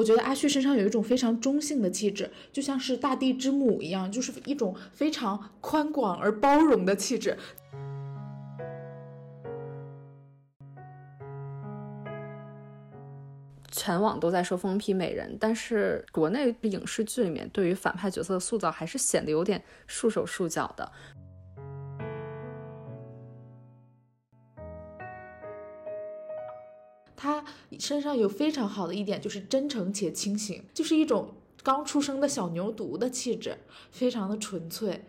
我觉得阿旭身上有一种非常中性的气质，就像是大地之母一样，就是一种非常宽广而包容的气质。全网都在说疯批美人，但是国内影视剧里面对于反派角色的塑造还是显得有点束手束脚的。身上有非常好的一点，就是真诚且清醒，就是一种刚出生的小牛犊的气质，非常的纯粹。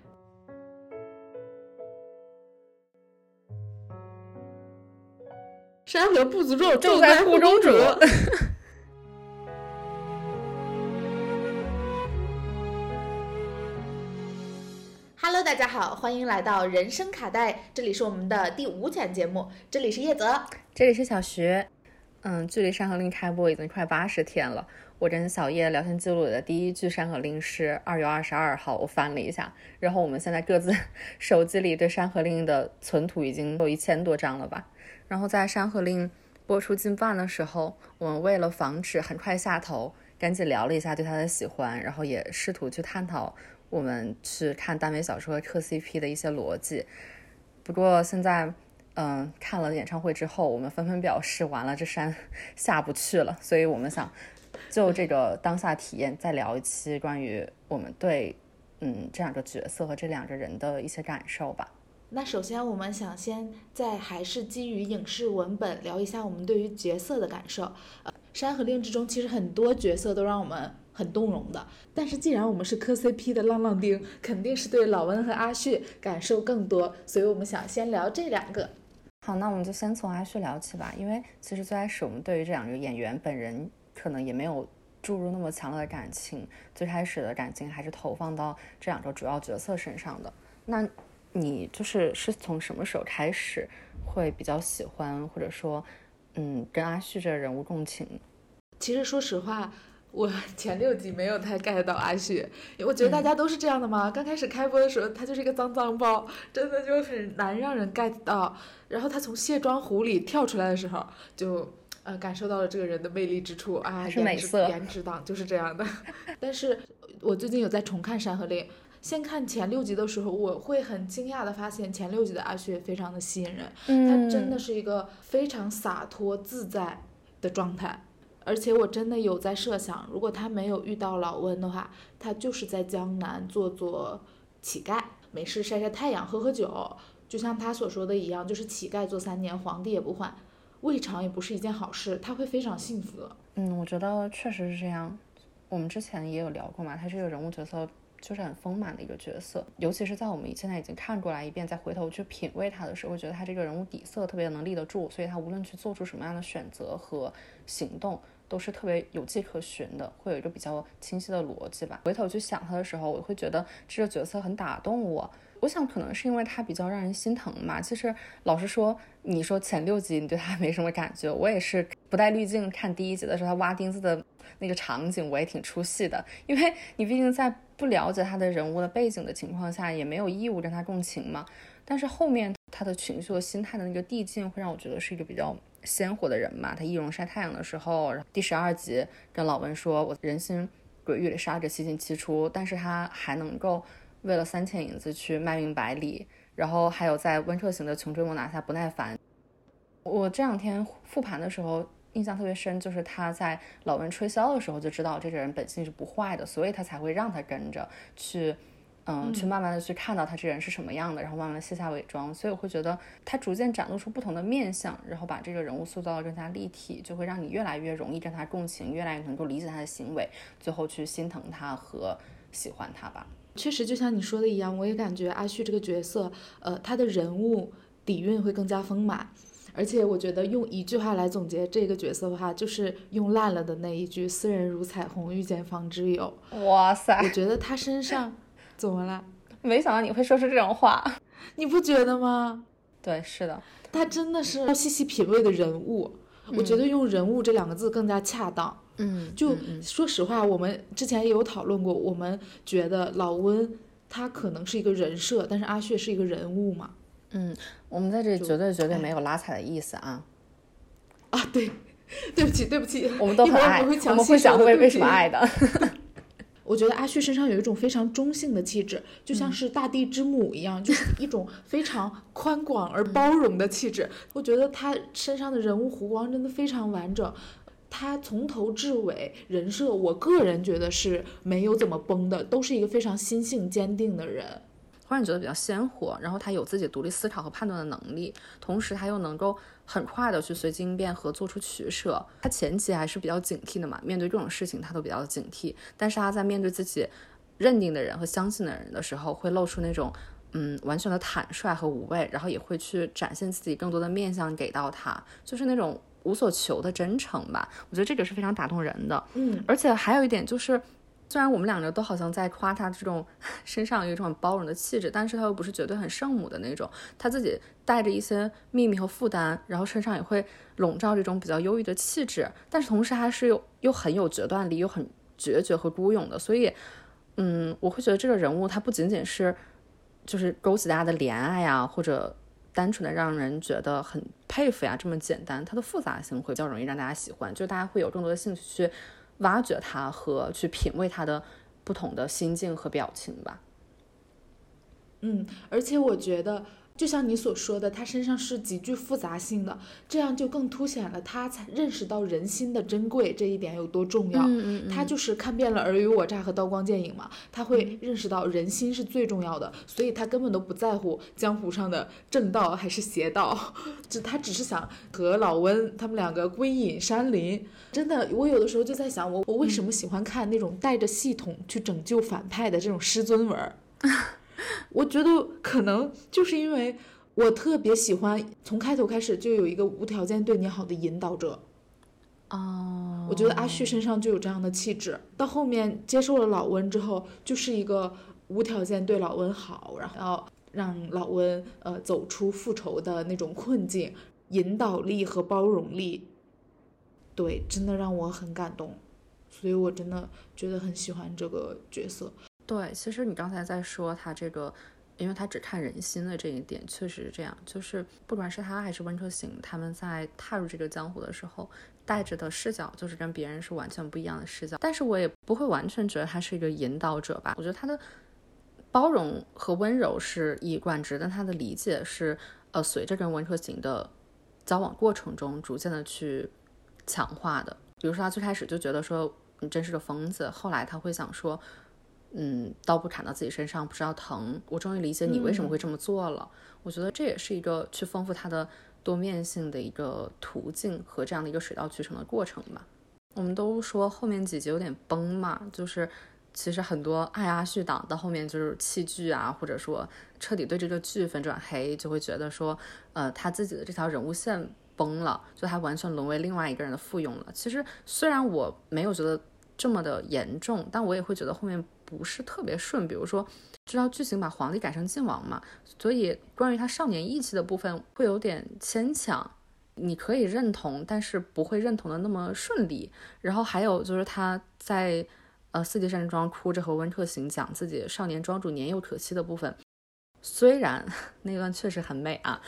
山河不足重，重在护中主。Hello，大家好，欢迎来到人生卡带，这里是我们的第五讲节目，这里是叶泽，这里是小徐。嗯，距离《山河令》开播已经快八十天了。我跟小叶聊天记录里的第一句《山河令》是二月二十二号，我翻了一下。然后我们现在各自 手机里对《山河令》的存图已经有一千多张了吧？然后在《山河令》播出近半的时候，我们为了防止很快下头，赶紧聊了一下对他的喜欢，然后也试图去探讨我们去看耽美小说磕 CP 的一些逻辑。不过现在。嗯，看了演唱会之后，我们纷纷表示完了，这山下不去了。所以我们想就这个当下体验再聊一期关于我们对嗯这两个角色和这两个人的一些感受吧。那首先我们想先在还是基于影视文本聊一下我们对于角色的感受。呃，《山河令》之中其实很多角色都让我们很动容的，但是既然我们是磕 CP 的浪浪丁，肯定是对老温和阿旭感受更多，所以我们想先聊这两个。好，那我们就先从阿旭聊起吧。因为其实最开始我们对于这两个演员本人可能也没有注入那么强烈的感情，最开始的感情还是投放到这两个主要角色身上的。那你就是是从什么时候开始会比较喜欢，或者说，嗯，跟阿旭这人物共情？其实说实话。我 前六集没有太 get 到阿旭，我觉得大家都是这样的嘛。刚开始开播的时候，他就是一个脏脏包，真的就很难让人 get 到。然后他从卸妆壶里跳出来的时候，就呃感受到了这个人的魅力之处啊，颜值颜值党就是这样的。但是我最近有在重看《山河令》，先看前六集的时候，我会很惊讶的发现前六集的阿旭非常的吸引人，他真的是一个非常洒脱自在的状态。而且我真的有在设想，如果他没有遇到老温的话，他就是在江南做做乞丐，没事晒晒太阳，喝喝酒，就像他所说的一样，就是乞丐做三年，皇帝也不换，未尝也不是一件好事，他会非常幸福的。嗯，我觉得确实是这样。我们之前也有聊过嘛，他这个人物角色就是很丰满的一个角色，尤其是在我们现在已经看过来一遍，再回头去品味他的时候，觉得他这个人物底色特别能立得住，所以他无论去做出什么样的选择和行动。都是特别有迹可循的，会有一个比较清晰的逻辑吧。回头去想他的时候，我会觉得这个角色很打动我。我想可能是因为他比较让人心疼嘛。其实老实说，你说前六集你对他 没什么感觉，我也是不带滤镜看第一集的时候，他挖钉子的那个场景，我也挺出戏的。因为你毕竟在不了解他的人物的背景的情况下，也没有义务跟他共情嘛。但是后面他的情绪和心态的那个递进，会让我觉得是一个比较。鲜活的人嘛，他易容晒太阳的时候，第十二集跟老文说：“我人心鬼域里杀着七进七出，但是他还能够为了三千银子去卖命百里。”然后还有在温彻行的穷追猛打下不耐烦。我这两天复盘的时候印象特别深，就是他在老温吹箫的时候就知道这个人本性是不坏的，所以他才会让他跟着去。嗯，去慢慢的去看到他这人是什么样的，然后慢慢的卸下伪装，所以我会觉得他逐渐展露出不同的面相，然后把这个人物塑造的更加立体，就会让你越来越容易跟他共情，越来越能够理解他的行为，最后去心疼他和喜欢他吧。确实，就像你说的一样，我也感觉阿旭这个角色，呃，他的人物底蕴会更加丰满，而且我觉得用一句话来总结这个角色的话，就是用烂了的那一句“斯人如彩虹，遇见方知有”。哇塞，我觉得他身上。怎么了？没想到你会说出这种话，你不觉得吗？对，是的，他真的是要细细品味的人物。我觉得用人物这两个字更加恰当。嗯，就说实话，我们之前也有讨论过，我们觉得老温他可能是一个人设，但是阿血是一个人物嘛。嗯，我们在这里绝对绝对没有拉踩的意思啊。啊，对，对不起，对不起，我们都很爱，我们会讲为为什么爱的。我觉得阿旭身上有一种非常中性的气质，就像是大地之母一样，就是一种非常宽广而包容的气质。我觉得他身上的人物弧光真的非常完整，他从头至尾人设，我个人觉得是没有怎么崩的，都是一个非常心性坚定的人。会让你觉得比较鲜活，然后他有自己独立思考和判断的能力，同时他又能够很快的去随机应变和做出取舍。他前期还是比较警惕的嘛，面对各种事情他都比较警惕，但是他在面对自己认定的人和相信的人的时候，会露出那种嗯完全的坦率和无畏，然后也会去展现自己更多的面相给到他，就是那种无所求的真诚吧。我觉得这个是非常打动人的。嗯，而且还有一点就是。虽然我们两个都好像在夸他这种 身上有一种很包容的气质，但是他又不是绝对很圣母的那种，他自己带着一些秘密和负担，然后身上也会笼罩这种比较忧郁的气质，但是同时还是又又很有决断力，又很决绝和孤勇的，所以，嗯，我会觉得这个人物他不仅仅是就是勾起大家的怜爱呀，或者单纯的让人觉得很佩服呀这么简单，它的复杂性会比较容易让大家喜欢，就是大家会有更多的兴趣去。挖掘它和去品味它的不同的心境和表情吧。嗯，而且我觉得。就像你所说的，他身上是极具复杂性的，这样就更凸显了他才认识到人心的珍贵这一点有多重要。嗯嗯，他就是看遍了尔虞我诈和刀光剑影嘛，他会认识到人心是最重要的，所以他根本都不在乎江湖上的正道还是邪道，就他只是想和老温他们两个归隐山林。真的，我有的时候就在想，我我为什么喜欢看那种带着系统去拯救反派的这种师尊文？我觉得可能就是因为我特别喜欢从开头开始就有一个无条件对你好的引导者，哦，我觉得阿旭身上就有这样的气质。到后面接受了老温之后，就是一个无条件对老温好，然后让老温呃走出复仇的那种困境，引导力和包容力，对，真的让我很感动，所以我真的觉得很喜欢这个角色。对，其实你刚才在说他这个，因为他只看人心的这一点，确实是这样。就是不管是他还是温客行，他们在踏入这个江湖的时候，带着的视角就是跟别人是完全不一样的视角。但是我也不会完全觉得他是一个引导者吧。我觉得他的包容和温柔是一以贯之，但他的理解是，呃，随着跟温客行的交往过程中逐渐的去强化的。比如说他最开始就觉得说你真是个疯子，后来他会想说。嗯，刀不砍到自己身上不知道疼。我终于理解你为什么会这么做了。我觉得这也是一个去丰富他的多面性的一个途径和这样的一个水到渠成的过程吧。我们都说后面几集有点崩嘛，就是其实很多爱阿旭党到后面就是弃剧啊，或者说彻底对这个剧粉转黑，就会觉得说，呃，他自己的这条人物线崩了，就他完全沦为另外一个人的附庸了。其实虽然我没有觉得这么的严重，但我也会觉得后面。不是特别顺，比如说知道剧情把皇帝改成晋王嘛，所以关于他少年义气的部分会有点牵强，你可以认同，但是不会认同的那么顺利。然后还有就是他在呃四季山庄哭着和温客行讲自己少年庄主年幼可期的部分，虽然 那段确实很美啊。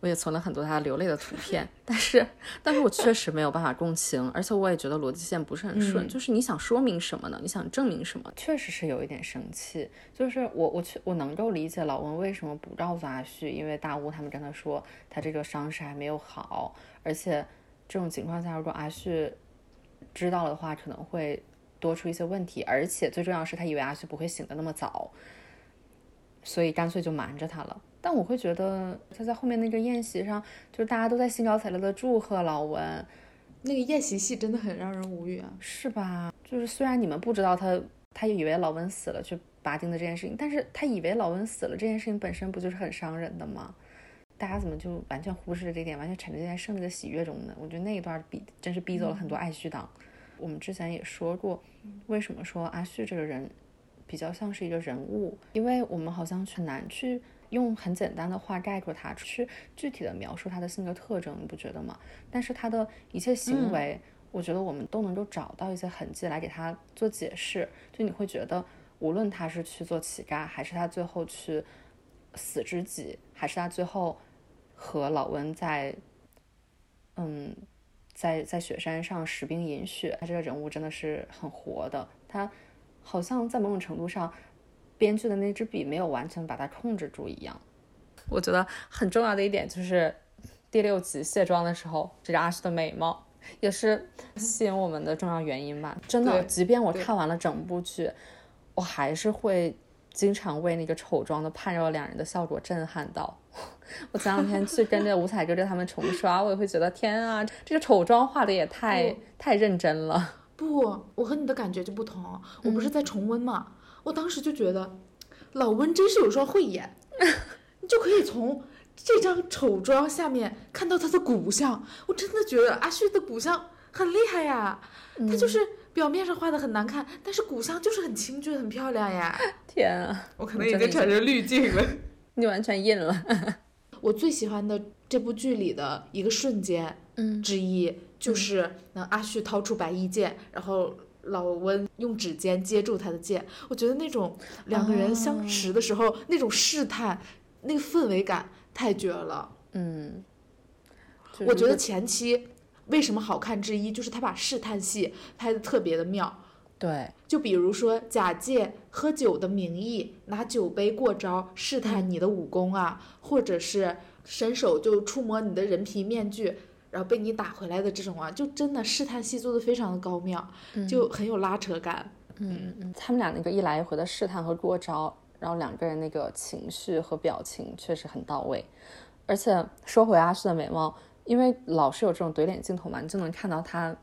我也存了很多他流泪的图片，但是，但是我确实没有办法共情，而且我也觉得逻辑线不是很顺。就是你想说明什么呢？你想证明什么？确实是有一点生气。就是我，我去，我能够理解老温为什么不告诉阿旭，因为大乌他们跟他说他这个伤势还没有好，而且这种情况下，如果阿旭知道了的话，可能会多出一些问题。而且最重要是他以为阿旭不会醒的那么早，所以干脆就瞒着他了。但我会觉得他在后面那个宴席上，就是大家都在兴高采烈的祝贺老文，那个宴席戏真的很让人无语啊，是吧？就是虽然你们不知道他，他以为老文死了去拔钉子这件事情，但是他以为老文死了这件事情本身不就是很伤人的吗？大家怎么就完全忽视了这点，完全沉浸在胜利的喜悦中呢？我觉得那一段逼真是逼走了很多爱旭党。我们之前也说过，为什么说阿旭这个人比较像是一个人物？因为我们好像很难去。用很简单的话概括他，去具体的描述他的性格特征，你不觉得吗？但是他的一切行为，我觉得我们都能够找到一些痕迹来给他做解释。就你会觉得，无论他是去做乞丐，还是他最后去死知己，还是他最后和老温在，嗯，在在雪山上食冰饮雪，他这个人物真的是很活的。他好像在某种程度上，编剧的那支笔没有完全把它控制住一样。我觉得很重要的一点就是第六集卸妆的时候，这个阿诗的美貌也是吸引我们的重要原因吧。真的，即便我看完了整部剧，我还是会经常为那个丑妆的判若两人的效果震撼到。我前两天去跟着五彩哥哥他们重刷，我也会觉得天啊，这个丑妆画的也太太认真了。不，我和你的感觉就不同。我不是在重温嘛，我当时就觉得老温真是有双慧眼，你就可以从这张丑妆下面看到他的骨相。我真的觉得阿旭的骨相很厉害呀，他就是表面上画的很难看，但是骨相就是很清俊、很漂亮呀。天啊，我可能已经产生滤镜了。你完全印了。我最喜欢的这部剧里的一个瞬间，嗯之一就是那阿旭掏出白衣剑，然后老温用指尖接住他的剑。我觉得那种两个人相持的时候、那种试探，那个氛围感太绝了。嗯，就是我觉得前期为什么好看之一，就是他把试探戏拍的特别的妙。对，就比如说，假借喝酒的名义，拿酒杯过招试探你的武功啊，或者是伸手就触摸你的人皮面具，然后被你打回来的这种啊，就真的试探戏做的非常的高妙，就很有拉扯感。嗯嗯，他们俩那个一来一回的试探和过招，然后两个人那个情绪和表情确实很到位。而且说回阿旭的美貌，因为老是有这种怼脸镜头嘛，你就能看到他，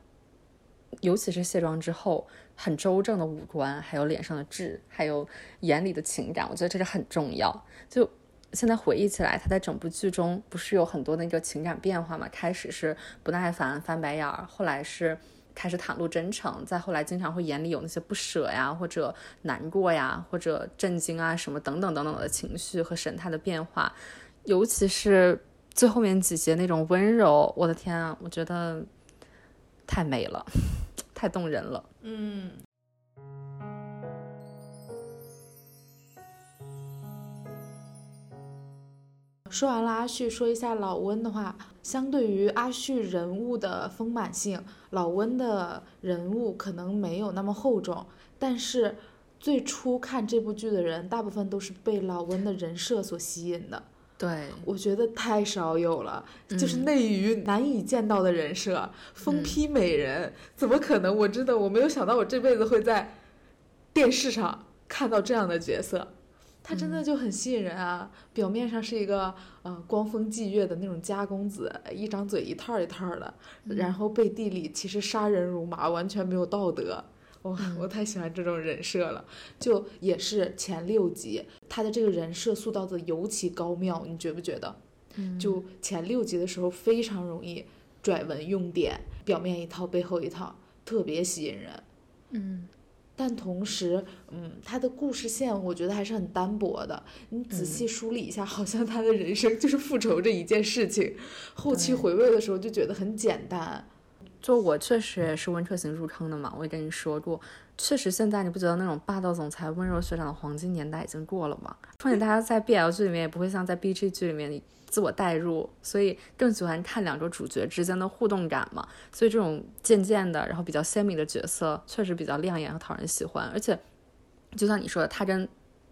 尤其是卸妆之后很周正的五官，还有脸上的痣，还有眼里的情感，我觉得这是很重要。就现在回忆起来，他在整部剧中不是有很多那个情感变化嘛？开始是不耐烦、翻白眼儿，后来是开始袒露真诚，再后来经常会眼里有那些不舍呀，或者难过呀，或者震惊啊什么等等等等的情绪和神态的变化，尤其是最后面几节那种温柔，我的天啊，我觉得太美了，太动人了。嗯，说完了阿旭，说一下老温的话，相对于阿旭人物的丰满性，老温的人物可能没有那么厚重，但是最初看这部剧的人，大部分都是被老温的人设所吸引的。对，我觉得太少有了，就是内娱难以见到的人设，嗯疯批美人，怎么可能？我真的我没有想到，我这辈子会在电视上看到这样的角色，他真嗯的就很吸引人啊！表面上是一个呃光风霁月的那种家公子，一张嘴一套一套的，嗯然后背地里其实杀人如麻，完全没有道德。我、嗯我太喜欢这种人设了，就也是前六集他的这个人设塑造的尤其高妙，你觉不觉得？嗯就前六集的时候非常容易拽文用典，表面一套背后一套，特别吸引人。嗯但同时，嗯，他的故事线我觉得还是很单薄的。你仔细梳理一下，好像他的人生就是复仇这一件事情。后期回味的时候就觉得很简单。就我确实也是温彻行入坑的嘛，我也跟你说过，确实现在你不觉得那种霸道总裁、温柔学长的黄金年代已经过了吗？况且大家在 BL 剧里面也不会像在 BG 剧里面自我代入，所以更喜欢看两个主角之间的互动感嘛。所以这种渐渐的，然后比较鲜明的角色，确实比较亮眼和讨人喜欢。而且，就像你说的，他跟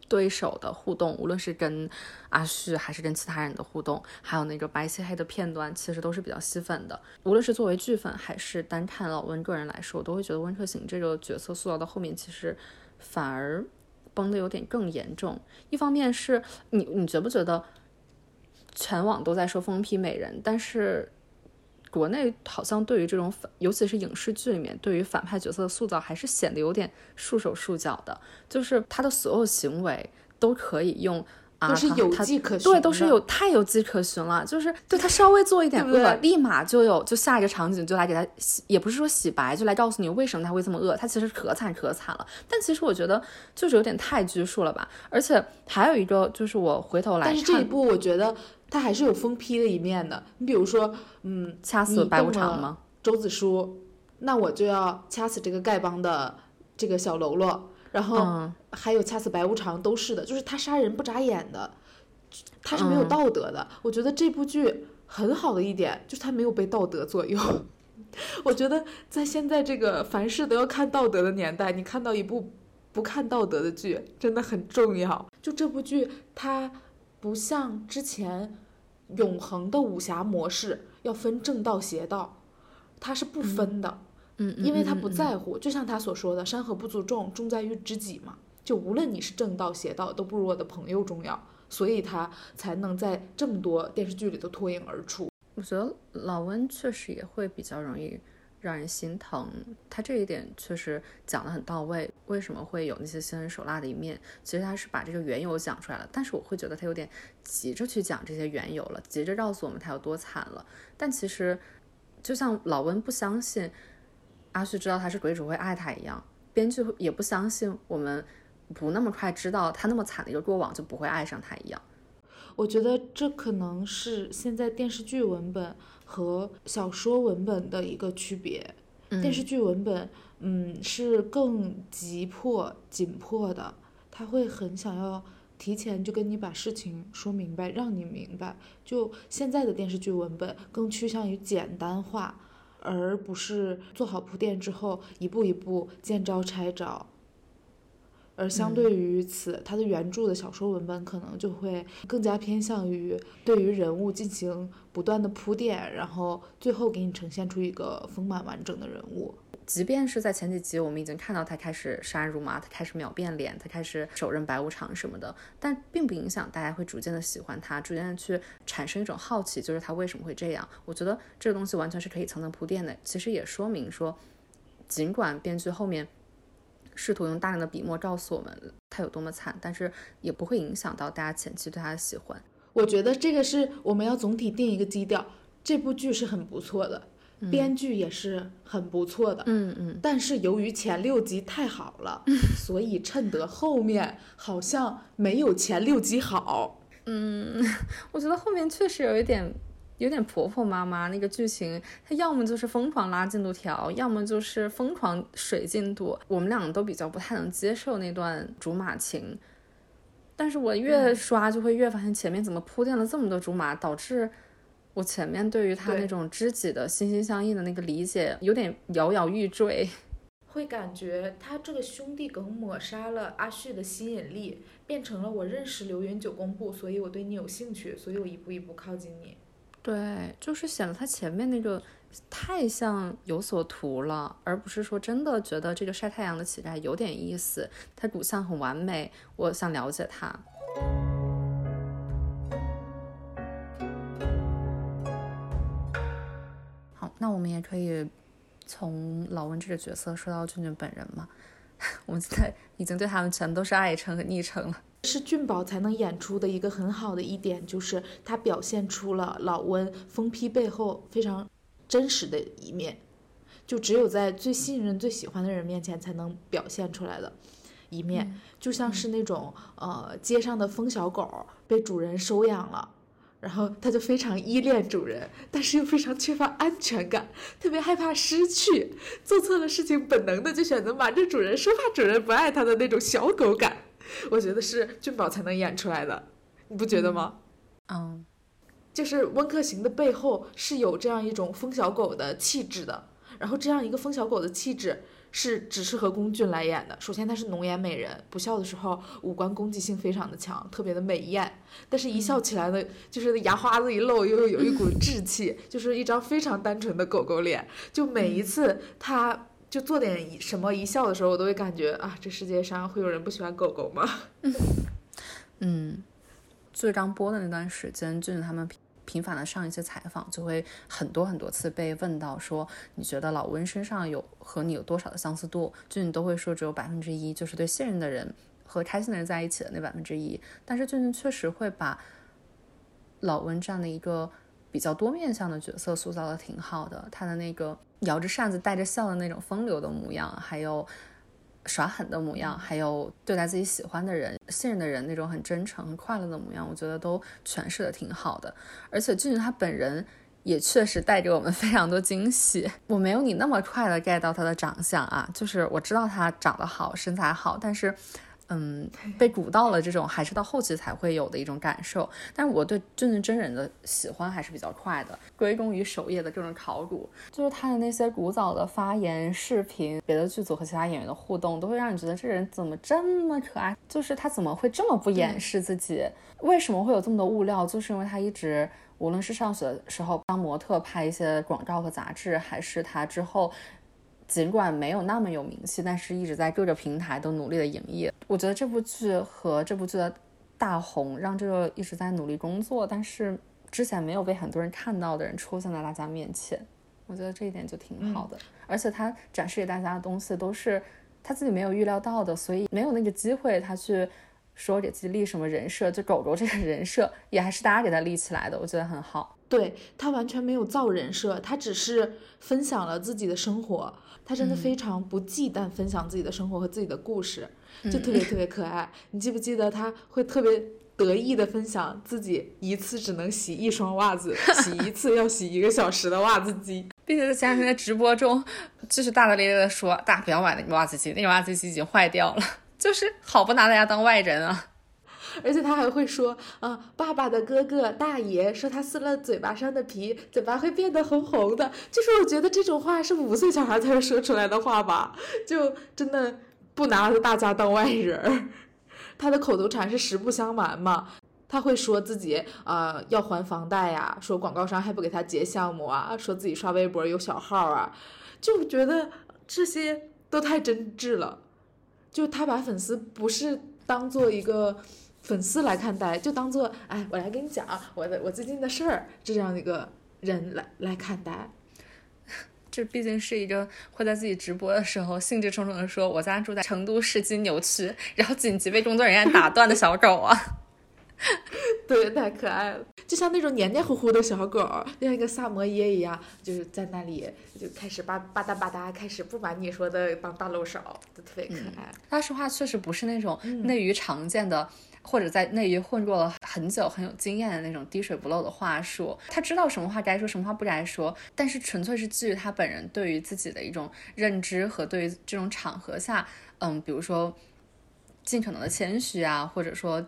对手的互动，无论是跟阿旭还是跟其他人的互动，还有那个白切黑的片段，其实都是比较吸粉的。无论是作为剧粉还是单看老温个人来说，我都会觉得温客行这个角色塑造到后面，其实反而崩的有点更严重。一方面是你你觉不觉得全网都在说疯批美人，但是国内好像对于这种反，尤其是影视剧里面对于反派角色的塑造，还是显得有点束手束脚的，就是他的所有行为都可以用。啊，都是有迹可循对，都是有太有迹可循了。就是对他稍微做一点恶，立马就有就下一个场景就来给他洗，也不是说洗白，就来告诉你为什么他会这么恶。他其实可惨可惨了，但其实我觉得就是有点太拘束了吧。而且还有一个就是我回头来但是这一看，部我觉得他还是有疯批的一面的。你比如说，嗯，掐死白无常吗？周子舒，那我就要掐死这个丐帮的这个小喽啰，然后嗯还有掐死白无常，都是的，就是他杀人不眨眼的，他是没有嗯道德的。我觉得这部剧很好的一点就是他没有被道德左右。我觉得在现在这个凡事都要看道德的年代，你看到一部不看道德的剧真的很重要。就这部剧，它不像之前永恒的武侠模式要分正道邪道，它是不分的。嗯，因为他不在乎，就像他所说的“山河不足重，重在于知己”嘛。就无论你是正道邪道，都不如我的朋友重要，所以他才能在这么多电视剧里头脱颖而出。我觉得老温确实也会比较容易让人心疼，他这一点确实讲得很到位。为什么会有那些心狠手辣的一面？其实他是把这个缘由讲出来了，但是我会觉得他有点急着去讲这些缘由了，急着告诉我们他有多惨了。但其实，就像老温不相信阿旭知道他是鬼主会爱他一样，编剧也不相信我们不那么快知道他那么惨的一个过往就不会爱上他一样。我觉得这可能是现在电视剧文本和小说文本的一个区别。电视剧文本，嗯，是更急迫、紧迫的，他会很想要提前就跟你把事情说明白，让你明白。就现在的电视剧文本更趋向于简单化，而不是做好铺垫之后一步一步见招拆招。而相对于此，它的原著的小说文本可能就会更加偏向于对于人物进行不断的铺垫，然后最后给你呈现出一个丰满完整的人物。即便是在前几集，我们已经看到他开始杀人如麻，他开始秒变脸，他开始手刃白无常什么的，但并不影响大家会逐渐的喜欢他，逐渐的去产生一种好奇，就是他为什么会这样。我觉得这个东西完全是可以层层铺垫的。其实也说明说，尽管编剧后面。试图用大量的笔墨告诉我们他有多么惨，但是也不会影响到大家前期对他的喜欢。我觉得这个是我们要总体定一个基调，这部剧是很不错的，编剧也是很不错的。嗯嗯。但是由于前六集太好了，所以衬得后面好像没有前六集好。嗯，我觉得后面确实有一点。有点婆婆妈妈那个剧情，它要么就是疯狂拉进度条，要么就是疯狂水进度。我们两个都比较不太能接受那段竹马情，但是我越刷就会越发现前面怎么铺垫了这么多竹马，导致我前面对于他那种知己的心心相印的那个理解有点摇摇欲坠，会感觉他这个兄弟梗抹杀了阿旭的吸引力，变成了我认识流云九宫部，所以我对你有兴趣，所以我一步一步靠近你。对，就是显得他前面那个太像有所图了，而不是说真的觉得这个晒太阳的乞丐有点意思，他骨相很完美，我想了解他。好，那我们也可以从老温这个角色说到俊俊本人嘛，我们现在已经对他们全都是爱称和昵称了。是俊宝才能演出的一个很好的一点，就是他表现出了老温疯批背后非常真实的一面，就只有在最信任、最喜欢的人面前才能表现出来的一面，就像是那种呃街上的疯小狗被主人收养了，然后他就非常依恋主人，但是又非常缺乏安全感，特别害怕失去，做错了事情本能的就选择瞒着主人，生怕主人不爱他的那种小狗感。我觉得是俊宝才能演出来的，你不觉得吗？嗯，就是温客行的背后是有这样一种疯小狗的气质的，然后这样一个疯小狗的气质是只适合龚俊来演的。首先他是浓颜美人，不笑的时候五官攻击性非常的强，特别的美艳，但是一笑起来呢，就是牙花子一露，又有一股 稚气，就是一张非常单纯的狗狗脸。就每一次他。就做点什么一笑的时候，我都会感觉啊，这世界上会有人不喜欢狗狗吗？嗯，最刚播的那段时间，俊俊他们频繁的上一些采访，就会很多很多次被问到说，你觉得老温身上有和你有多少的相似度？俊俊都会说只有百分之一，就是对信任的人和开心的人在一起的那百分之一。但是俊俊确实会把老温这样的一个比较多面向的角色塑造的挺好的，他的那个。摇着扇子带着笑的那种风流的模样，还有耍狠的模样，还有对待自己喜欢的人、信任的人那种很真诚、很快乐的模样，我觉得都诠释的挺好的。而且俊俊他本人也确实带给我们 非常多惊喜。我没有你那么快的 get 到他的长相啊，就是我知道他长得好、身材好，但是嗯，被鼓到了这种，还是到后期才会有的一种感受。但是我对俊俊真人的喜欢还是比较快的，归功于首页的各种考古，就是他的那些古早的发言、视频、别的剧组和其他演员的互动，都会让你觉得这人怎么这么可爱？就是他怎么会这么不掩饰自己？为什么会有这么多物料？就是因为他一直，无论是上学的时候当模特拍一些广告和杂志，还是他之后。尽管没有那么有名气，但是一直在各个平台都努力的营业。我觉得这部剧和这部剧的大红，让这个一直在努力工作，但是之前没有被很多人看到的人出现在大家面前。我觉得这一点就挺好的。而且他展示给大家的东西都是他自己没有预料到的，所以没有那个机会他去说给自己立什么人设。就狗狗这个人设也还是大家给他立起来的，我觉得很好。对他完全没有造人设，他只是分享了自己的生活。他真的非常不忌惮分享自己的生活和自己的故事，就特别特别可爱。你记不记得他会特别得意的分享自己一次只能洗一双袜子，洗一次要洗一个小时的袜子机，并且在前两天的直播中，就是大大咧咧的说：“大家不要买那个袜子机，那个袜子机已经坏掉了。”就是好不拿大家当外人啊。而且他还会说，啊，爸爸的哥哥大爷说他撕了嘴巴上的皮，嘴巴会变得红红的。就是我觉得这种话是五岁小孩才会说出来的话吧，就真的不拿大家当外人。他的口头禅是实不相瞒嘛，他会说自己啊要还房贷呀，说广告商还不给他接项目啊，说自己刷微博有小号啊，就觉得这些都太真挚了。就他把粉丝不是当做一个。粉丝来看待，就当做哎，我来跟你讲我的我最近的事儿，这样一个人来来看待。这毕竟是一个会在自己直播的时候兴致冲冲的说：“我家住在成都市金牛区”，然后紧急被工作人员打断的小狗啊。对，太可爱了，就像那种黏黏糊糊的小狗，就像一个萨摩耶一样，就是在那里就开始吧吧嗒吧嗒，开始不瞒你说的帮大漏勺，就特别可爱。他说话确实不是那种内娱常见的。或者在内娱混过了很久、很有经验的那种滴水不漏的话术，他知道什么话该说，什么话不该说，但是纯粹是基于他本人对于自己的一种认知和对于这种场合下，嗯，比如说尽可能的谦虚啊，或者说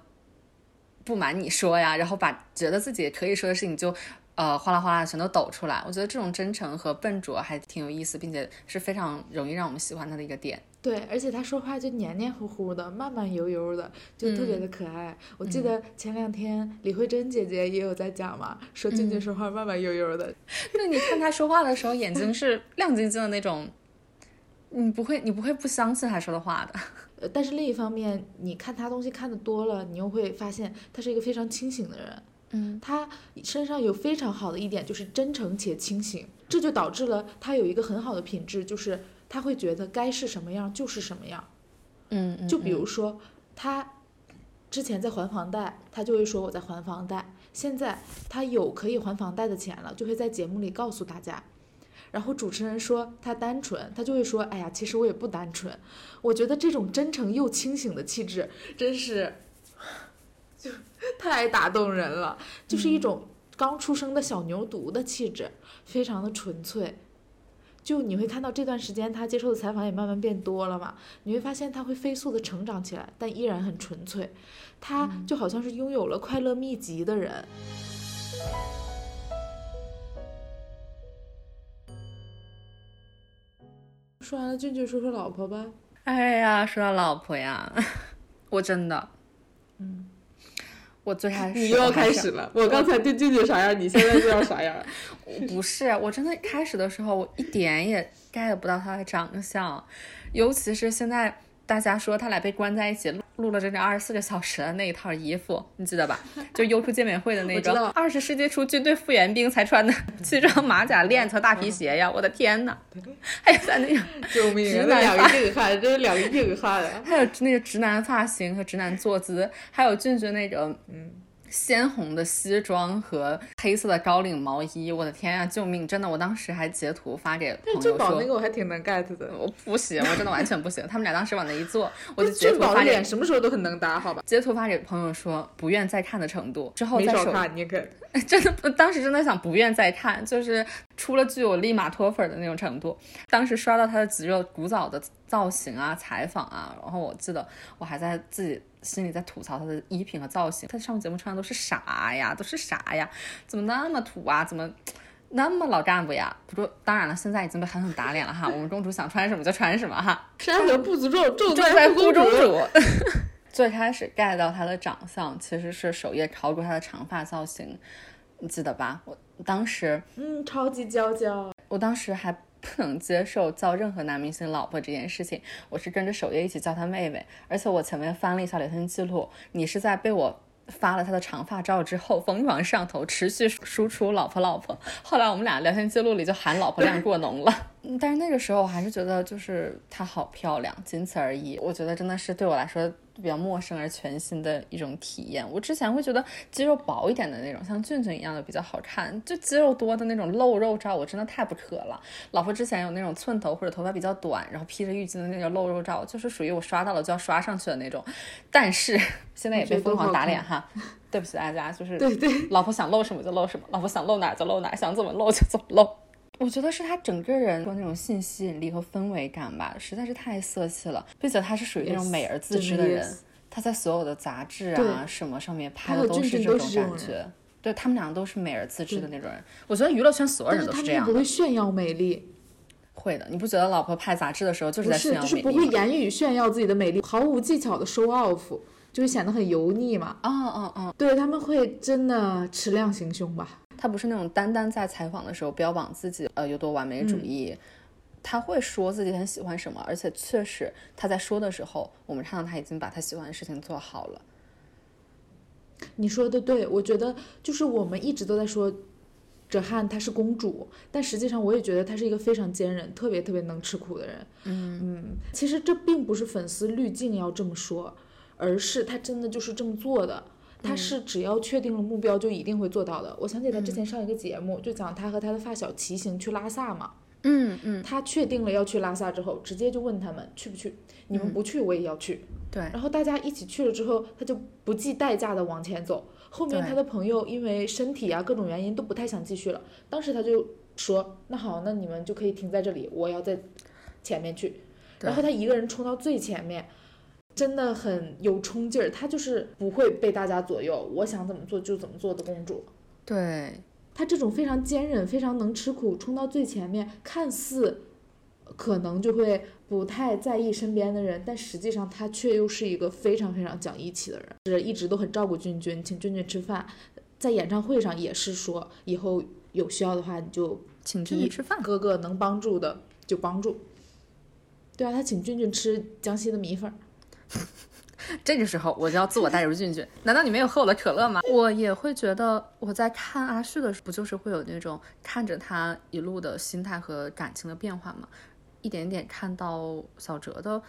不瞒你说呀，然后把觉得自己可以说的事情就。呃，哗啦哗啦全都抖出来，我觉得这种真诚和笨拙还挺有意思，并且是非常容易让我们喜欢他的一个点。对，而且他说话就黏黏糊糊的，慢慢悠悠的，就特别的可爱。我记得前两天李慧珍姐姐也有在讲嘛，说俊俊说话慢慢悠悠的。对，你看他说话的时候，眼睛是亮晶晶的那种，你不会，你不会不相信他说的话的。呃，但是另一方面，你看他东西看的多了，你又会发现他是一个非常清醒的人。嗯，他身上有非常好的一点，就是真诚且清醒，这就导致了他有一个很好的品质，就是他会觉得该是什么样就是什么样。嗯，就比如说他之前在还房贷，他就会说我在还房贷。现在他有可以还房贷的钱了，就会在节目里告诉大家。然后主持人说他单纯，他就会说，哎呀，其实我也不单纯。我觉得这种真诚又清醒的气质，真是。就太打动人了，就是一种刚出生的小牛犊的气质，非常的纯粹。就你会看到这段时间他接受的采访也慢慢变多了嘛，你会发现他会飞速的成长起来，但依然很纯粹。他就好像是拥有了快乐秘籍的人。说完了，俊俊说说老婆吧。哎呀，说到老婆呀，我真的，嗯。我最开始你又要开始了。我刚才对俊俊啥样，你现在就要啥样？不是，我真的开始的时候，我一点也 get 不到他的长相，尤其是现在。大家说他俩被关在一起录录了整整二十四个小时的那一套衣服，你记得吧？就优酷健美会的那 个二十世纪初军队复员兵才穿的 西装马甲链子和大皮鞋呀！我的天呐！还有在那个救命！那两个硬汉，这是两个硬汉啊！还有那个直男发型和直男坐姿，还有俊俊那种嗯。鲜红的西装和黑色的高领毛衣，我的天呀，救命！真的，我当时还截图发给朋友说。宝那个我还挺能 get 的。我不行，我真的完全不行。他们俩当时往那一坐，我就截图发给。什么时候都很能搭，好吧？截图发给朋友说不愿再看的程度。之后没少看，你可 真的，当时真的想不愿再看，就是出了剧我立马脱粉的那种程度。当时刷到他的几个古早的造型啊、采访啊。然后我记得我还在自己心里在吐槽她的衣品和造型。她上节目穿的都是啥呀？都是啥呀？怎么那么土啊？怎么那么老干部呀？不过当然了，现在已经被狠狠打脸了哈。我们公主想穿什么就穿什么哈。山河不足重，重在顾公主。最开始 get 到她的长相，其实是首页考过她的长发造型，你记得吧？我当时嗯，超级娇娇。我当时还不能接受叫任何男明星老婆这件事情，我是跟着首页一起叫他妹妹。而且我前面翻了一下聊天记录，你是在被我发了他的长发照之后疯狂上头，持续输出老婆老婆。后来我们俩聊天记录里就喊老婆量过浓了。但是那个时候我还是觉得就是她好漂亮，仅此而已。我觉得真的是对我来说。比较陌生而全新的一种体验。我之前会觉得肌肉薄一点的那种，像俊俊一样的比较好看。就肌肉多的那种露肉照，我真的太不可了。老婆之前有那种寸头或者头发比较短，然后披着浴巾的那种露肉照，就是属于我刷到了就要刷上去的那种。但是现在也被疯狂打脸哈，对不起大家，就是对对，老婆想露什么就露什么，老婆想露哪就露哪，想怎么露就怎么露。我觉得是他整个人说那种性吸引力和氛围感吧，实在是太色气了，并且他是属于那种美而自知的人。他在所有的杂志啊什么上面拍的都是这种感觉，对他们两个都是美而自知的那种人。我觉得娱乐圈所有人都是这样。不会炫耀美丽，会的。你不觉得老婆拍杂志的时候就是在炫耀美丽？就是不会言语炫耀自己的美丽，毫无技巧的 show off，就会显得很油腻嘛。啊啊啊！对他们会真的持量行凶吧？他不是那种单单在采访的时候标榜自己呃有多完美主义。他会说自己很喜欢什么，而且确实他在说的时候，我们看到他已经把他喜欢的事情做好了。你说的对，我觉得就是我们一直都在说哲瀚她是公主，但实际上我也觉得她是一个非常坚韧、特别特别能吃苦的人。嗯嗯，其实这并不是粉丝滤镜要这么说，而是他真的就是这么做的。他是只要确定了目标就一定会做到的。我想起他之前上一个节目，就讲他和他的发小骑行去拉萨嘛。嗯嗯，他确定了要去拉萨之后，直接就问他们去不去？你们不去，我也要去。对，然后大家一起去了之后，他就不计代价的往前走。后面他的朋友因为身体啊各种原因都不太想继续了，当时他就说：“那好，那你们就可以停在这里，我要在前面去。”然后他一个人冲到最前面，真的很有冲劲儿。她就是不会被大家左右，我想怎么做就怎么做的公主。对。她这种非常坚韧、非常能吃苦，冲到最前面，看似可能就会不太在意身边的人，但实际上她却又是一个非常非常讲义气的人，是一直都很照顾俊俊，请俊俊吃饭，在演唱会上也是说，以后有需要的话你就请俊俊吃饭，哥哥能帮助的就帮助。对啊，他请俊俊吃江西的米粉。这个时候我就要自我代入进去，难道你没有喝我的可乐吗？我也会觉得我在看阿旭的时候，不就是会有那种看着他一路的心态和感情的变化吗？一点点看到小哲的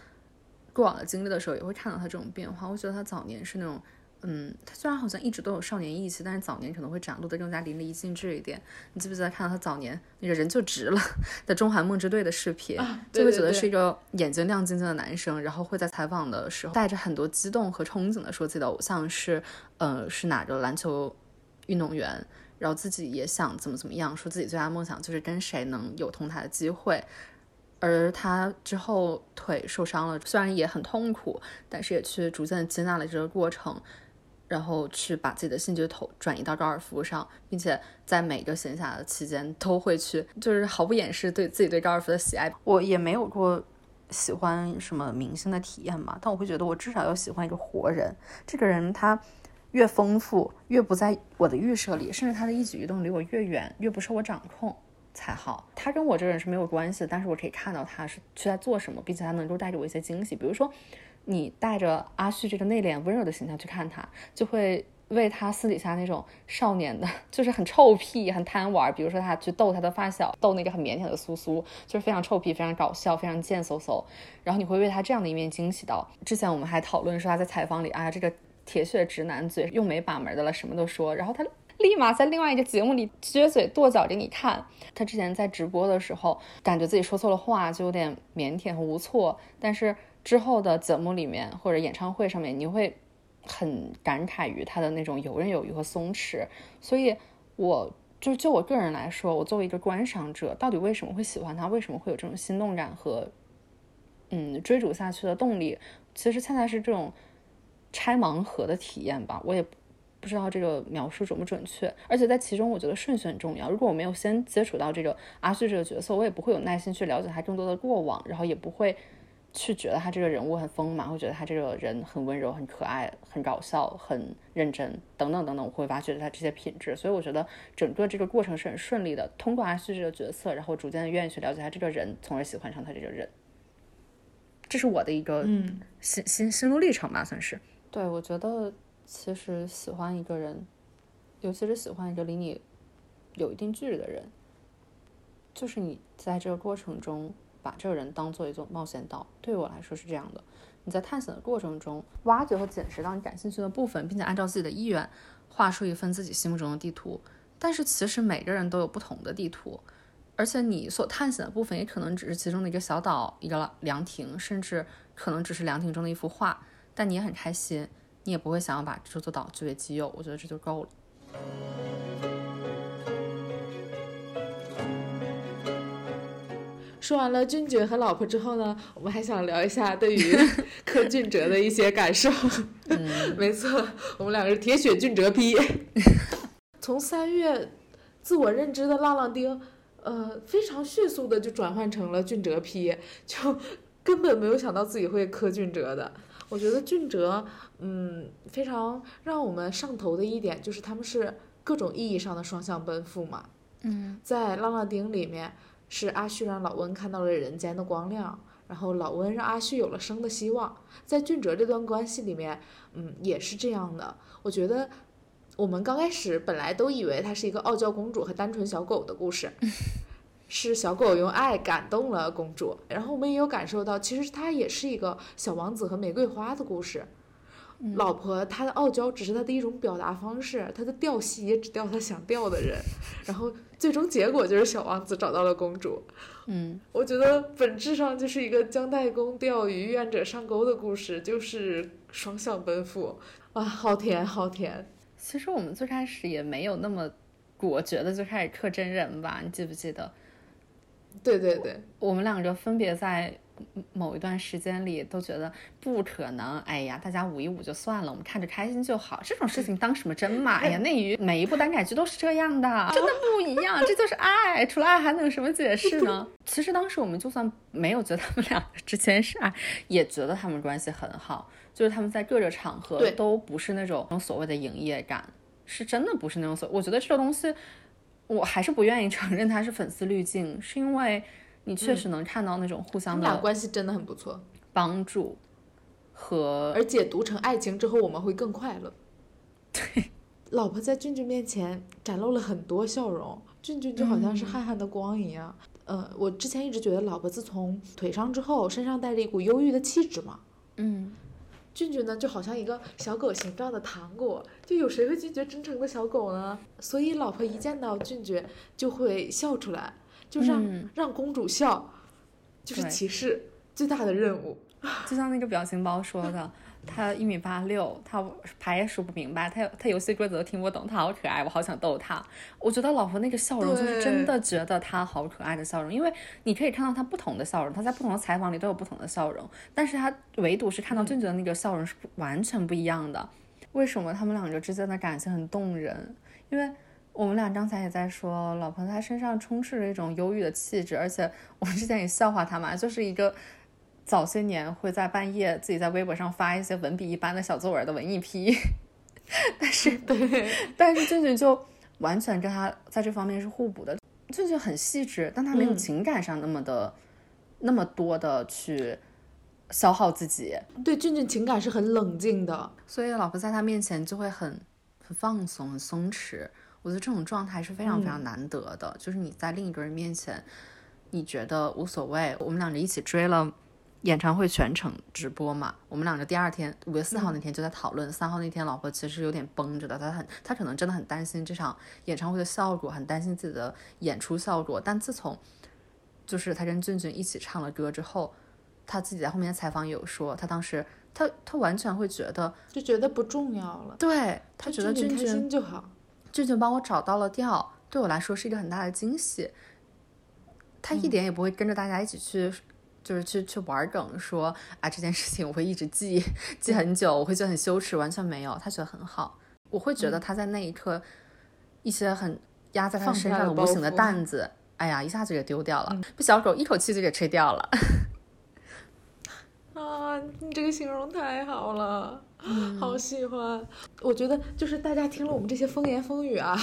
过往的经历的时候，也会看到他这种变化。我觉得他早年是那种。嗯，他虽然好像一直都有少年意气，但是早年可能会展露的更加淋漓尽致一点。你记不记得看到他早年那个人就直了的中韩梦之队的视频，就会觉得是一个眼睛亮晶晶的男生，然后会在采访的时候带着很多激动和憧憬的说自己的偶像是，呃，是哪个篮球运动员，然后自己也想怎么怎么样，说自己最大梦想就是跟谁能有同台的机会。而他之后腿受伤了，虽然也很痛苦，但是也去逐渐接纳了这个过程。然后去把自己的兴趣投转移到高尔夫上，并且在每个闲暇的期间都会去，就是毫不掩饰对自己对高尔夫的喜爱。我也没有过喜欢什么明星的体验嘛，但我会觉得我至少要喜欢一个活人。这个人他越丰富，越不在我的预设里，甚至他的一举一动离我越远，越不受我掌控才好。他跟我这个人是没有关系的，但是我可以看到他是是在做什么，并且他能够带给我一些惊喜，比如说。你带着阿旭这个内敛温柔的形象去看他，就会为他私底下那种少年的，就是很臭屁、很贪玩。比如说他去逗他的发小，逗那个很腼腆的苏苏，就是非常臭屁、非常搞笑、非常贱嗖嗖。然后你会为他这样的一面惊喜到。之前我们还讨论说他在采访里，啊，这个铁血直男嘴又没把门的了，什么都说。然后他 立马在另外一个节目里撅嘴跺脚给你看。他之前在直播的时候，感觉自己说错了话，就有点腼腆和无措，但是。之后的节目里面或者演唱会上面，你会很感慨于他的那种游刃有余和松弛。所以，我就就我个人来说，我作为一个观赏者，到底为什么会喜欢他？为什么会有这种心动感和嗯追逐下去的动力。其实恰恰是这种拆盲盒的体验吧，我也不知道这个描述准不准确。而且在其中，我觉得顺序很重要。如果我没有先接触到这个阿旭这个角色，我也不会有耐心去了解他更多的过往，然后也不会。去觉得他这个人物很丰满，会觉得他这个人很温柔、很可爱、很搞笑、很认真等等等等，我会挖掘他这些品质。所以我觉得整个这个过程是很顺利的。通过阿旭这个角色，然后逐渐的愿意去了解他这个人，从而喜欢上他这个人。这是我的一个心心心路历程吧，算是。对，我觉得其实喜欢一个人，尤其是喜欢一个离你有一定距离的人，就是你在这个过程中。把这个人当做一座冒险岛，对我来说是这样的。你在探险的过程中，挖掘和捡拾到你感兴趣的部分，并且按照自己的意愿画出一份自己心目中的地图。但是其实每个人都有不同的地图，而且你所探险的部分也可能只是其中的一个小岛、一个凉亭，甚至可能只是凉亭中的一幅画。但你也很开心，你也不会想要把这座岛据为己有。我觉得这就够了。说完了俊爵和老婆之后呢，我们还想聊一下对于 柯俊哲的一些感受。没错，我们两个是铁血俊哲批。从三月自我认知的浪浪丁，呃，非常迅速的就转换成了俊哲批，就根本没有想到自己会柯俊哲的。我觉得俊哲，嗯，非常让我们上头的一点就是他们是各种意义上的双向奔赴嘛。嗯，在浪浪丁里面。是阿旭让老温看到了人间的光亮，然后老温让阿旭有了生的希望。在俊哲这段关系里面，嗯，也是这样的。我觉得我们刚开始本来都以为它是一个傲娇公主和单纯小狗的故事，是小狗用爱感动了公主。然后我们也有感受到，其实它也是一个小王子和玫瑰花的故事。老婆她的傲娇只是她的一种表达方式，她的调戏也只调她想调的人，然后最终结果就是小王子找到了公主。嗯，我觉得本质上就是一个姜太公钓鱼愿者上钩的故事，就是双向奔赴啊，好甜好甜。其实我们最开始也没有那么果决的就开始刻真人吧，你记不记得？对对对，我们两个分别在。某一段时间里都觉得不可能，哎呀，大家舞一舞就算了，我们看着开心就好。这种事情当什么真嘛？哎呀，内娱每一部耽改剧都是这样的，真的不一样，这就是爱，除了爱还能有什么解释呢？其实当时我们就算没有觉得他们俩之间是爱，也觉得他们关系很好，就是他们在各个场合都不是那种所谓的营业感，是真的不是那种所。我觉得这个东西，我还是不愿意承认它是粉丝滤镜，是因为。你确实能看到那种互相的，他们俩关系真的很不错，帮助和而解读成爱情之后，我们会更快乐。对，老婆在俊俊面前展露了很多笑容，俊俊就好像是汉汉的光一样。嗯，我之前一直觉得老婆自从腿伤之后，身上带着一股忧郁的气质嘛。嗯，俊俊呢就好像一个小狗形状的糖果，就有谁会拒绝真诚的小狗呢？所以老婆一见到俊俊就会笑出来。就让让公主笑，就是骑士最大的任务。就像那个表情包说的，他一米八六，他牌也数不明白，他他游戏规则都听不懂，他好可爱，我好想逗他。我觉得老婆那个笑容就是真的觉得他好可爱的笑容，因为你可以看到他不同的笑容，他在不同的采访里都有不同的笑容，但是他唯独是看到俊俊的那个笑容是完全不一样的。为什么他们两个之间的感情很动人？因为。我们俩刚才也在说，老婆她身上充斥着一种忧郁的气质，而且 我们之前也笑话她嘛，就是一个早些年会在半夜自己在微博上发一些文笔一般的小作文的文艺批，但是对，但是俊俊就完全跟他在这方面是互补的。俊俊很细致，但他没有情感上那么的那么多的去消耗自己。对，俊俊情感是很冷静的，所以老婆在他面前就会很很放松、很松弛。我觉得这种状态是非常非常难得的，就是你在另一个人面前，你觉得无所谓。我们两个一起追了演唱会全程直播嘛，我们两个第二天五月四号那天就在讨论，三号那天老婆其实有点绷着的，她很她可能真的很担心这场演唱会的效果，很担心自己的演出效果。但自从就是他跟俊俊一起唱了歌之后，他自己在后面采访也有说，他当时他他完全会觉得就觉得不重要了，对他觉得俊俊就好。俊俊帮我找到了调，对我来说是一个很大的惊喜。他一点也不会跟着大家一起去，就是去去玩梗，说啊这件事情我会一直记记很久，我会觉得很羞耻，完全没有，他觉得很好。我会觉得他在那一刻，一些很压在他身上的无形的担子，哎呀，一下子给丢掉了，被小狗一口气就给吹掉了。啊，你这个形容太好了，好喜欢。我觉得就是大家听了我们这些风言风语啊，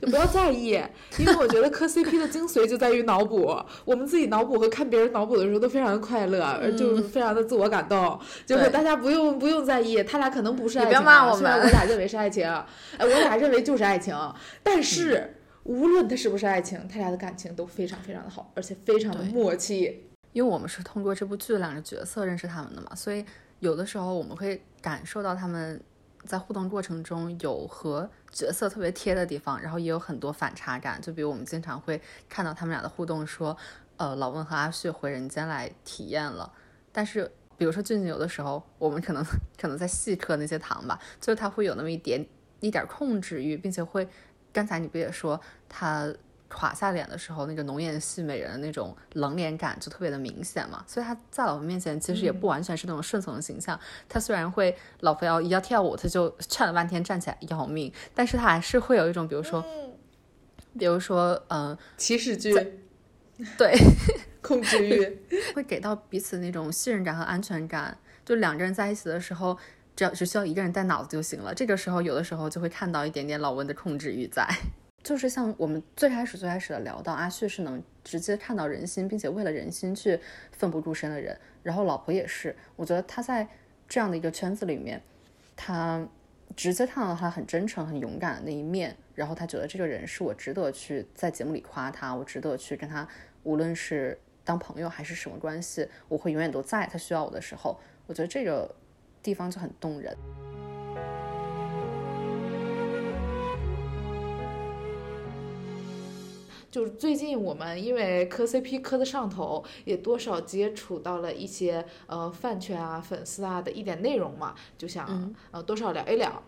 就不要在意，因为我觉得磕 CP 的精髓就在于脑补。我们自己脑补和看别人脑补的时候都非常的快乐，就是非常的自我感动。就是大家不用不用在意，他俩可能不是爱情，虽然我俩认为是爱情，哎，我俩认为就是爱情。但是无论他是不是爱情，他俩的感情都非常非常的好，而且非常的默契。因为我们是通过这部剧两个角色认识他们的嘛，所以有的时候我们会感受到他们在互动过程中有和角色特别贴的地方，然后也有很多反差感。就比如我们经常会看到他们俩的互动，说，呃，老温和阿旭回人间来体验了。但是，比如说俊俊有的时候，我们可能 可能在细嗑那些糖吧，就是他会有那么一点一点控制欲，并且会，刚才你不也说他。垮下脸的时候，那个浓颜系美人的那种冷脸感就特别的明显嘛，所以他在老婆面前其实也不完全是那种顺从的形象。他虽然会老婆要要跳舞，他就劝了半天站起来要命，但是他还是会有一种，比如说，比如说，嗯，起始句，对，控制欲，会给到彼此那种信任感和安全感。就两个人在一起的时候，只要只需要一个人带脑子就行了。这个时候，有的时候就会看到一点点老温的控制欲在。就是像我们最开始最开始的聊到，阿旭是能直接看到人心，并且为了人心去奋不顾身的人。然后老婆也是，我觉得他在这样的一个圈子里面，他直接看到他很真诚、很勇敢的那一面。然后他觉得这个人是我值得去在节目里夸他，我值得去跟他，无论是当朋友还是什么关系，我会永远都在他需要我的时候。我觉得这个地方就很动人。就是最近我们因为磕 CP 磕的上头，也多少接触到了一些呃饭圈啊、粉丝啊的一点内容嘛，就想呃多少聊一聊。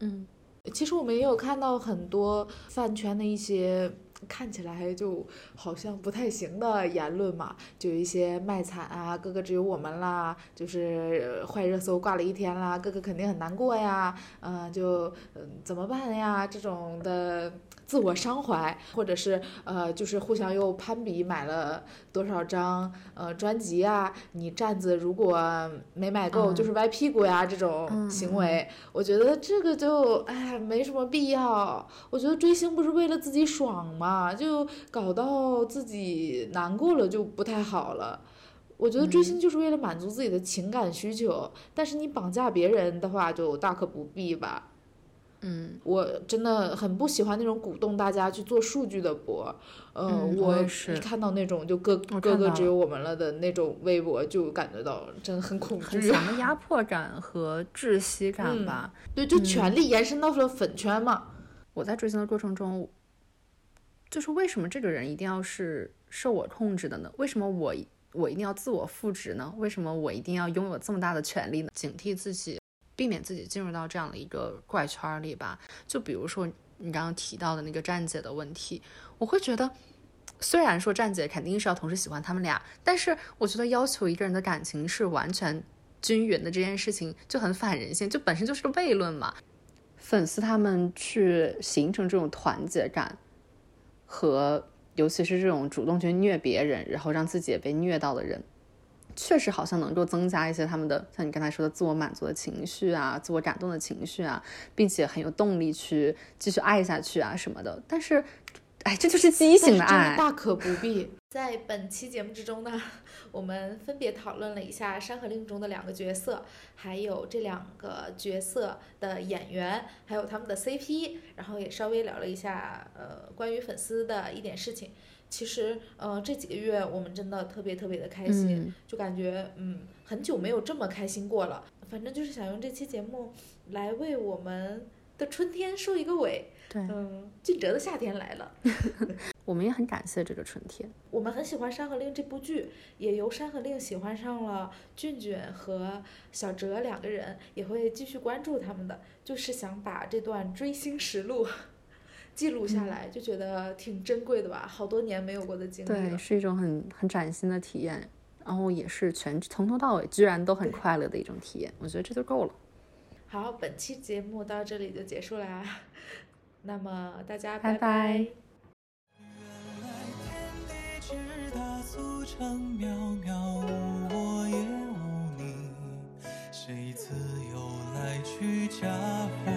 嗯，其实我们也有看到很多饭圈的一些。看起来就好像不太行的言论嘛，就有一些卖惨啊，哥哥只有我们啦，就是坏热搜挂了一天啦，哥哥肯定很难过呀，嗯，就嗯怎么办呀？这种的自我伤怀，或者是呃，就是互相又攀比买了多少张呃专辑啊，你站子如果没买够就是歪屁股呀，这种行为，我觉得这个就哎没什么必要。我觉得追星不是为了自己爽吗？啊，就搞到自己难过了，就不太好了。我觉得追星就是为了满足自己的情感需求，但是你绑架别人的话，就大可不必吧。嗯，我真的很不喜欢那种鼓动大家去做数据的博。嗯，我一看到那种就哥哥哥只有我们了的那种微博，就感觉到真的很恐惧。很强的压迫感和窒息感吧。对，就权力延伸到了粉圈嘛。我在追星的过程中。就是为什么这个人一定要是受我控制的呢？为什么我我一定要自我复制呢？为什么我一定要拥有这么大的权利呢？警惕自己，避免自己进入到这样的一个怪圈里吧。就比如说你刚刚提到的那个站姐的问题，我会觉得，虽然说站姐肯定是要同时喜欢他们俩，但是我觉得要求一个人的感情是完全均匀的这件事情就很反人性，就本身就是个悖论嘛。粉丝他们去形成这种团结感。和尤其是这种主动去虐别人，然后让自己也被虐到的人，确实好像能够增加一些他们的像你刚才说的自我满足的情绪啊，自我感动的情绪啊，并且很有动力去继续爱下去啊什么的。但是，哎，这就是畸形的爱，大可不必。在本期节目之中呢，我们分别讨论了一下《山河令》中的两个角色，还有这两个角色的演员，还有他们的 CP，然后也稍微聊了一下呃关于粉丝的一点事情。其实呃这几个月我们真的特别特别的开心，就感觉嗯很久没有这么开心过了。反正就是想用这期节目来为我们的春天收一个尾。对，嗯，俊哲的夏天来了，我们也很感谢这个春天。我们很喜欢《山河令》这部剧，也由《山河令》喜欢上了俊俊和小哲两个人，也会继续关注他们的，就是想把这段追星实录记录下来，就觉得挺珍贵的吧，好多年没有过的经历。对，是一种很很崭新的体验。然后也是全从头到尾居然都很快乐的一种体验，我觉得这就够了。好，本期节目到这里就结束啦，那么大家拜拜拜原来天地之大，俗成渺渺，无我也无你。谁自由来去嫁祸